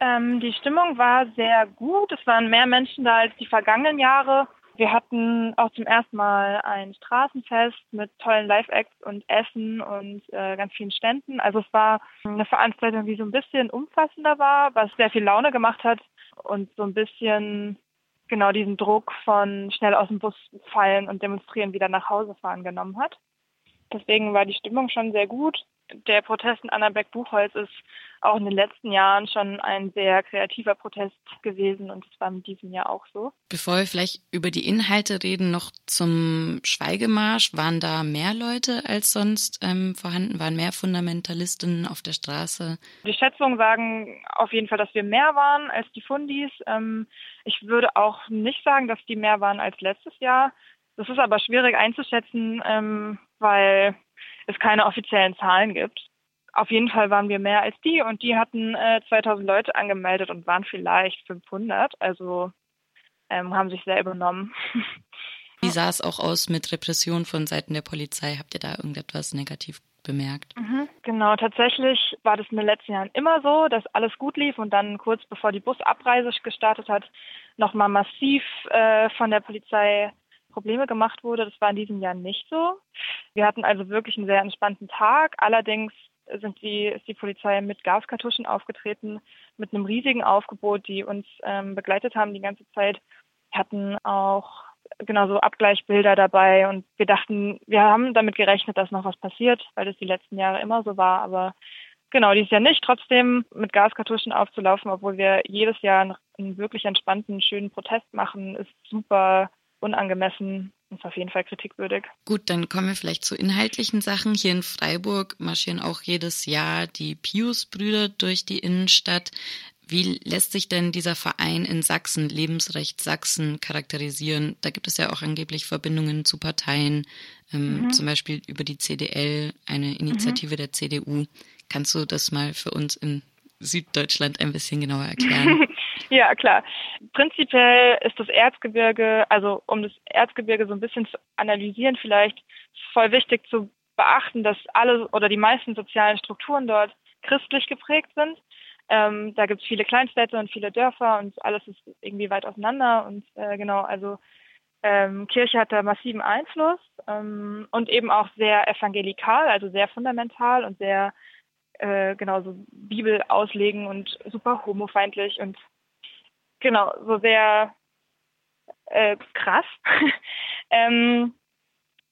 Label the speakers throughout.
Speaker 1: Ähm, die Stimmung war sehr gut. Es waren mehr Menschen da als die vergangenen Jahre. Wir hatten auch zum ersten Mal ein Straßenfest mit tollen Live-Acts und Essen und äh, ganz vielen Ständen. Also es war eine Veranstaltung, die so ein bisschen umfassender war, was sehr viel Laune gemacht hat und so ein bisschen genau diesen Druck von schnell aus dem Bus fallen und demonstrieren wieder nach Hause fahren genommen hat. Deswegen war die Stimmung schon sehr gut der Protest in Annaberg-Buchholz ist auch in den letzten Jahren schon ein sehr kreativer Protest gewesen und es war in diesem Jahr auch so.
Speaker 2: Bevor wir vielleicht über die Inhalte reden, noch zum Schweigemarsch. Waren da mehr Leute als sonst ähm, vorhanden? Waren mehr Fundamentalisten auf der Straße?
Speaker 1: Die Schätzungen sagen auf jeden Fall, dass wir mehr waren als die Fundis. Ähm, ich würde auch nicht sagen, dass die mehr waren als letztes Jahr. Das ist aber schwierig einzuschätzen, ähm, weil es keine offiziellen Zahlen gibt. Auf jeden Fall waren wir mehr als die und die hatten äh, 2000 Leute angemeldet und waren vielleicht 500. Also ähm, haben sich sehr übernommen.
Speaker 2: Wie sah es auch aus mit Repression von Seiten der Polizei? Habt ihr da irgendetwas negativ bemerkt?
Speaker 1: Mhm, genau, tatsächlich war das in den letzten Jahren immer so, dass alles gut lief und dann kurz bevor die Busabreise gestartet hat, nochmal massiv äh, von der Polizei Probleme gemacht wurde. Das war in diesem Jahr nicht so. Wir hatten also wirklich einen sehr entspannten Tag. Allerdings sind die, ist die Polizei mit Gaskartuschen aufgetreten, mit einem riesigen Aufgebot, die uns ähm, begleitet haben die ganze Zeit. Wir hatten auch genauso Abgleichbilder dabei und wir dachten, wir haben damit gerechnet, dass noch was passiert, weil das die letzten Jahre immer so war, aber genau, dieses Jahr nicht. Trotzdem mit Gaskartuschen aufzulaufen, obwohl wir jedes Jahr einen wirklich entspannten, schönen Protest machen, ist super unangemessen ist auf jeden Fall kritikwürdig.
Speaker 2: Gut, dann kommen wir vielleicht zu inhaltlichen Sachen. Hier in Freiburg marschieren auch jedes Jahr die Pius-Brüder durch die Innenstadt. Wie lässt sich denn dieser Verein in Sachsen, Lebensrecht Sachsen, charakterisieren? Da gibt es ja auch angeblich Verbindungen zu Parteien, ähm, mhm. zum Beispiel über die CDL, eine Initiative mhm. der CDU. Kannst du das mal für uns in Süddeutschland ein bisschen genauer erklären?
Speaker 1: Ja, klar. Prinzipiell ist das Erzgebirge, also um das Erzgebirge so ein bisschen zu analysieren, vielleicht voll wichtig zu beachten, dass alle oder die meisten sozialen Strukturen dort christlich geprägt sind. Ähm, da gibt es viele Kleinstädte und viele Dörfer und alles ist irgendwie weit auseinander und äh, genau, also ähm, Kirche hat da massiven Einfluss ähm, und eben auch sehr evangelikal, also sehr fundamental und sehr äh, genau so Bibel auslegen und super homofeindlich und genau, so sehr äh, krass. ähm,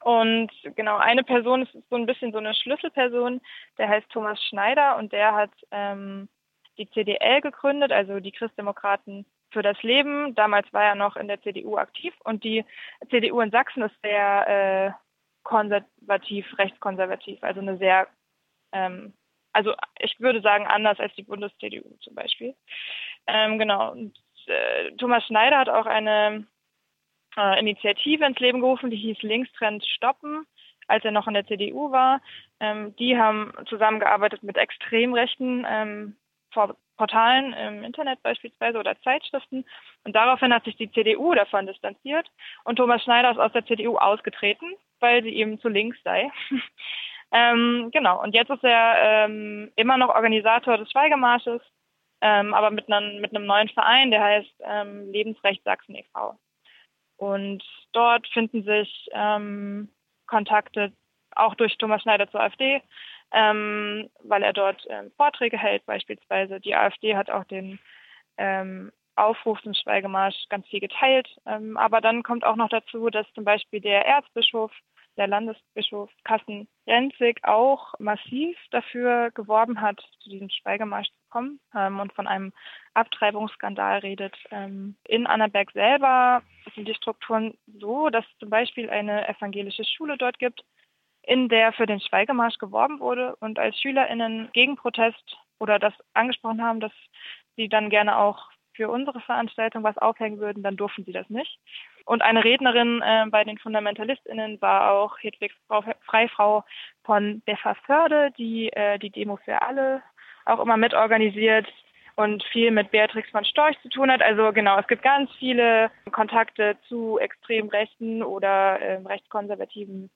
Speaker 1: und genau, eine Person ist so ein bisschen so eine Schlüsselperson, der heißt Thomas Schneider und der hat ähm, die CDL gegründet, also die Christdemokraten für das Leben. Damals war er noch in der CDU aktiv und die CDU in Sachsen ist sehr äh, konservativ, rechtskonservativ, also eine sehr, ähm, also ich würde sagen anders als die Bundes-CDU zum Beispiel. Ähm, genau, und äh, Thomas Schneider hat auch eine äh, Initiative ins Leben gerufen, die hieß Linkstrend stoppen, als er noch in der CDU war. Ähm, die haben zusammengearbeitet mit extrem rechten ähm, Portalen im Internet beispielsweise oder Zeitschriften. Und daraufhin hat sich die CDU davon distanziert und Thomas Schneider ist aus der CDU ausgetreten, weil sie eben zu links sei. ähm, genau, und jetzt ist er ähm, immer noch Organisator des Schweigemarsches ähm, aber mit, einem, mit einem neuen Verein, der heißt ähm, Lebensrecht Sachsen e.V. Und dort finden sich ähm, Kontakte auch durch Thomas Schneider zur AfD, ähm, weil er dort ähm, Vorträge hält beispielsweise. Die AfD hat auch den ähm, Aufruf zum Schweigemarsch ganz viel geteilt. Aber dann kommt auch noch dazu, dass zum Beispiel der Erzbischof der Landesbischof Kassen-Renzig auch massiv dafür geworben hat, zu diesem Schweigemarsch zu kommen ähm, und von einem Abtreibungsskandal redet. Ähm, in Annaberg selber sind die Strukturen so, dass zum Beispiel eine evangelische Schule dort gibt, in der für den Schweigemarsch geworben wurde und als SchülerInnen gegen Protest oder das angesprochen haben, dass sie dann gerne auch für unsere Veranstaltung was aufhängen würden, dann durften sie das nicht. Und eine Rednerin äh, bei den FundamentalistInnen war auch Hedwig Freifrau von Befferförde, die äh, die Demo für alle auch immer mitorganisiert und viel mit Beatrix von Storch zu tun hat. Also genau, es gibt ganz viele Kontakte zu extrem rechten oder äh, rechtskonservativen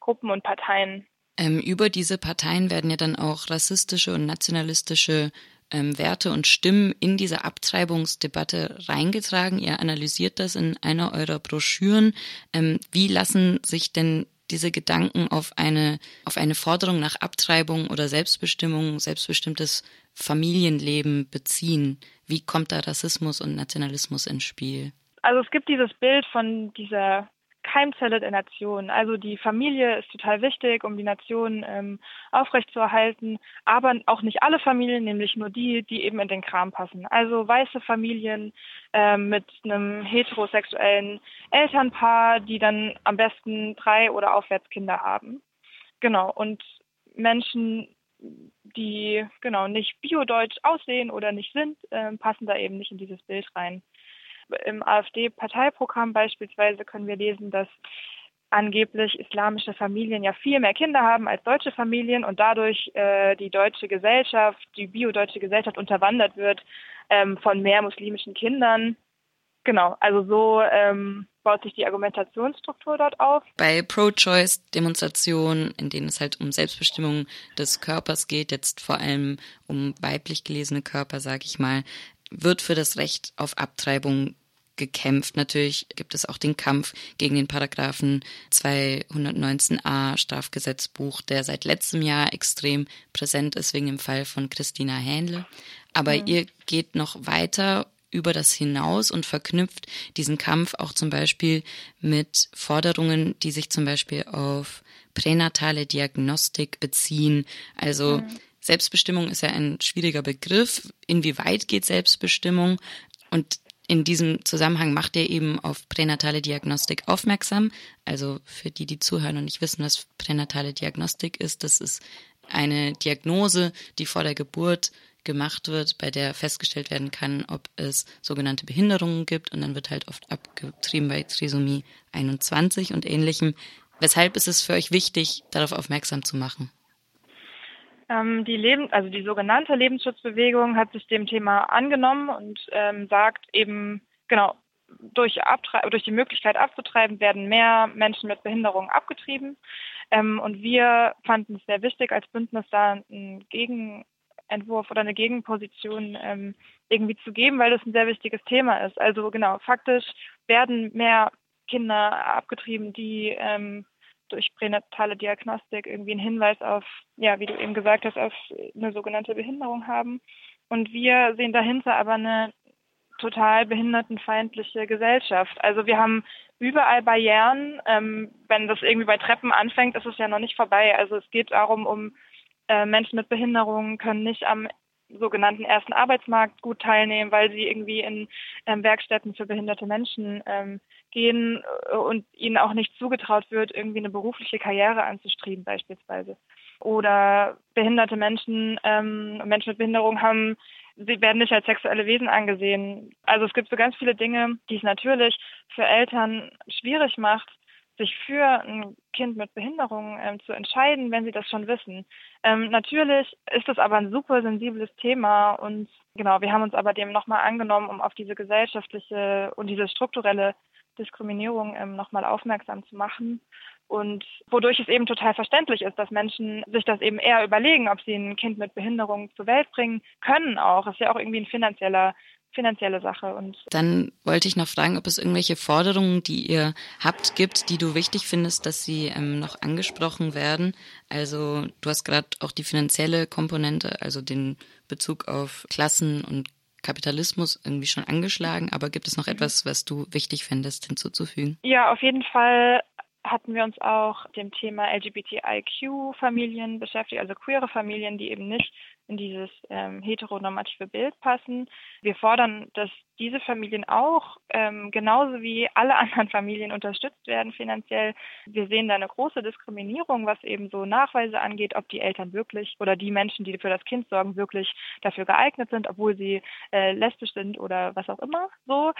Speaker 1: Gruppen und Parteien.
Speaker 2: Ähm, über diese Parteien werden ja dann auch rassistische und nationalistische ähm, Werte und Stimmen in diese Abtreibungsdebatte reingetragen. Ihr analysiert das in einer eurer Broschüren. Ähm, wie lassen sich denn diese Gedanken auf eine, auf eine Forderung nach Abtreibung oder Selbstbestimmung, selbstbestimmtes Familienleben beziehen? Wie kommt da Rassismus und Nationalismus ins Spiel?
Speaker 1: Also es gibt dieses Bild von dieser Keimzelle der Nation. Also die Familie ist total wichtig, um die Nation ähm, aufrechtzuerhalten, aber auch nicht alle Familien, nämlich nur die, die eben in den Kram passen. Also weiße Familien ähm, mit einem heterosexuellen Elternpaar, die dann am besten drei oder aufwärts Kinder haben. Genau. Und Menschen, die genau nicht biodeutsch aussehen oder nicht sind, äh, passen da eben nicht in dieses Bild rein im AfD-Parteiprogramm beispielsweise können wir lesen, dass angeblich islamische Familien ja viel mehr Kinder haben als deutsche Familien und dadurch äh, die deutsche Gesellschaft, die biodeutsche Gesellschaft unterwandert wird ähm, von mehr muslimischen Kindern. Genau, also so ähm, baut sich die Argumentationsstruktur dort auf.
Speaker 2: Bei Pro-Choice-Demonstrationen, in denen es halt um Selbstbestimmung des Körpers geht, jetzt vor allem um weiblich gelesene Körper, sage ich mal, wird für das Recht auf Abtreibung gekämpft. Natürlich gibt es auch den Kampf gegen den Paragraphen 219a Strafgesetzbuch, der seit letztem Jahr extrem präsent ist wegen dem Fall von Christina Hähnle. Aber mhm. ihr geht noch weiter über das hinaus und verknüpft diesen Kampf auch zum Beispiel mit Forderungen, die sich zum Beispiel auf pränatale Diagnostik beziehen. Also mhm. Selbstbestimmung ist ja ein schwieriger Begriff. Inwieweit geht Selbstbestimmung? Und in diesem Zusammenhang macht er eben auf pränatale Diagnostik aufmerksam. Also für die, die zuhören und nicht wissen, was pränatale Diagnostik ist, das ist eine Diagnose, die vor der Geburt gemacht wird, bei der festgestellt werden kann, ob es sogenannte Behinderungen gibt und dann wird halt oft abgetrieben bei Trisomie 21 und ähnlichem. Weshalb ist es für euch wichtig, darauf aufmerksam zu machen?
Speaker 1: Ähm, die Leben, also die sogenannte Lebensschutzbewegung hat sich dem Thema angenommen und ähm, sagt eben, genau, durch, durch die Möglichkeit abzutreiben werden mehr Menschen mit Behinderungen abgetrieben. Ähm, und wir fanden es sehr wichtig, als Bündnis da einen Gegenentwurf oder eine Gegenposition ähm, irgendwie zu geben, weil das ein sehr wichtiges Thema ist. Also genau, faktisch werden mehr Kinder abgetrieben, die ähm, durch pränatale Diagnostik irgendwie einen Hinweis auf, ja, wie du eben gesagt hast, auf eine sogenannte Behinderung haben. Und wir sehen dahinter aber eine total behindertenfeindliche Gesellschaft. Also wir haben überall Barrieren. Ähm, wenn das irgendwie bei Treppen anfängt, ist es ja noch nicht vorbei. Also es geht darum, um äh, Menschen mit Behinderungen können nicht am sogenannten ersten Arbeitsmarkt gut teilnehmen, weil sie irgendwie in ähm, Werkstätten für behinderte Menschen ähm, gehen äh, und ihnen auch nicht zugetraut wird, irgendwie eine berufliche Karriere anzustreben beispielsweise. Oder behinderte Menschen, ähm, Menschen mit Behinderung haben, sie werden nicht als sexuelle Wesen angesehen. Also es gibt so ganz viele Dinge, die es natürlich für Eltern schwierig macht, sich für ein Kind mit Behinderung ähm, zu entscheiden, wenn sie das schon wissen. Ähm, natürlich ist das aber ein super sensibles Thema und genau, wir haben uns aber dem nochmal angenommen, um auf diese gesellschaftliche und diese strukturelle Diskriminierung ähm, nochmal aufmerksam zu machen. Und wodurch es eben total verständlich ist, dass Menschen sich das eben eher überlegen, ob sie ein Kind mit Behinderung zur Welt bringen können auch. Das ist ja auch irgendwie ein finanzieller finanzielle Sache. Und
Speaker 2: Dann wollte ich noch fragen, ob es irgendwelche Forderungen, die ihr habt, gibt, die du wichtig findest, dass sie ähm, noch angesprochen werden. Also du hast gerade auch die finanzielle Komponente, also den Bezug auf Klassen und Kapitalismus irgendwie schon angeschlagen, aber gibt es noch etwas, was du wichtig fändest hinzuzufügen?
Speaker 1: Ja, auf jeden Fall hatten wir uns auch dem Thema LGBTIQ-Familien beschäftigt, also queere Familien, die eben nicht in dieses ähm, heteronormative Bild passen. Wir fordern, dass diese Familien auch ähm, genauso wie alle anderen Familien unterstützt werden finanziell. Wir sehen da eine große Diskriminierung, was eben so Nachweise angeht, ob die Eltern wirklich oder die Menschen, die für das Kind sorgen, wirklich dafür geeignet sind, obwohl sie äh, lesbisch sind oder was auch immer. So,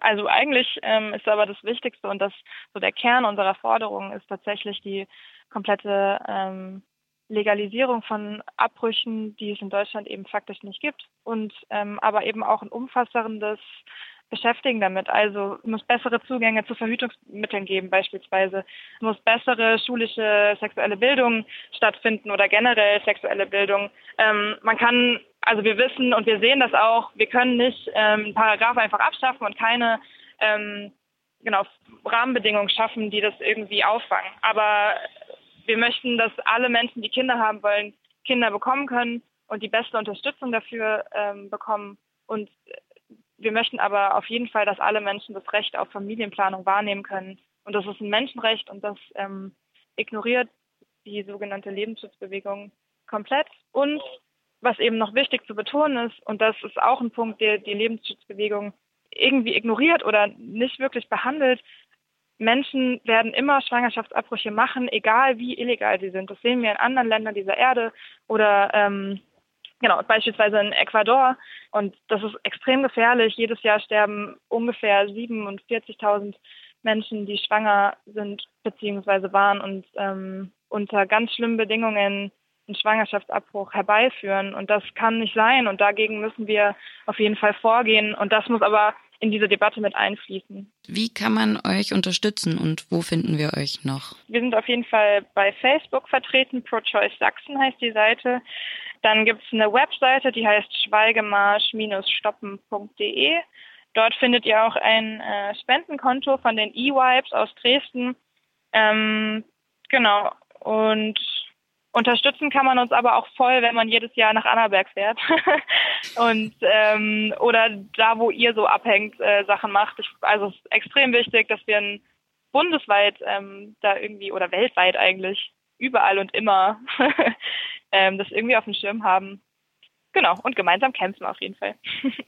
Speaker 1: also eigentlich ähm, ist aber das Wichtigste und das so der Kern unserer Forderung ist tatsächlich die komplette ähm, Legalisierung von Abbrüchen, die es in Deutschland eben faktisch nicht gibt und ähm, aber eben auch ein umfassendes Beschäftigen damit. Also es muss bessere Zugänge zu Verhütungsmitteln geben beispielsweise. Muss bessere schulische sexuelle Bildung stattfinden oder generell sexuelle Bildung. Ähm, man kann also wir wissen und wir sehen das auch, wir können nicht ähm, Paragraph einfach abschaffen und keine ähm, genau, Rahmenbedingungen schaffen, die das irgendwie auffangen. Aber wir möchten, dass alle Menschen, die Kinder haben wollen, Kinder bekommen können und die beste Unterstützung dafür ähm, bekommen. Und wir möchten aber auf jeden Fall, dass alle Menschen das Recht auf Familienplanung wahrnehmen können. Und das ist ein Menschenrecht und das ähm, ignoriert die sogenannte Lebensschutzbewegung komplett. Und was eben noch wichtig zu betonen ist, und das ist auch ein Punkt, der die Lebensschutzbewegung irgendwie ignoriert oder nicht wirklich behandelt, Menschen werden immer Schwangerschaftsabbrüche machen, egal wie illegal sie sind. Das sehen wir in anderen Ländern dieser Erde oder ähm, genau beispielsweise in Ecuador. Und das ist extrem gefährlich. Jedes Jahr sterben ungefähr 47.000 Menschen, die schwanger sind beziehungsweise waren und ähm, unter ganz schlimmen Bedingungen einen Schwangerschaftsabbruch herbeiführen. Und das kann nicht sein. Und dagegen müssen wir auf jeden Fall vorgehen. Und das muss aber in diese Debatte mit einfließen.
Speaker 2: Wie kann man euch unterstützen und wo finden wir euch noch?
Speaker 1: Wir sind auf jeden Fall bei Facebook vertreten. ProChoice Sachsen heißt die Seite. Dann gibt es eine Webseite, die heißt schweigemarsch-stoppen.de. Dort findet ihr auch ein äh, Spendenkonto von den E-Wipes aus Dresden. Ähm, genau. Und Unterstützen kann man uns aber auch voll, wenn man jedes Jahr nach Annaberg fährt und ähm, oder da, wo ihr so abhängt, äh, Sachen macht. Ich, also es ist extrem wichtig, dass wir bundesweit ähm, da irgendwie oder weltweit eigentlich überall und immer ähm, das irgendwie auf dem Schirm haben. Genau, und gemeinsam kämpfen auf jeden Fall.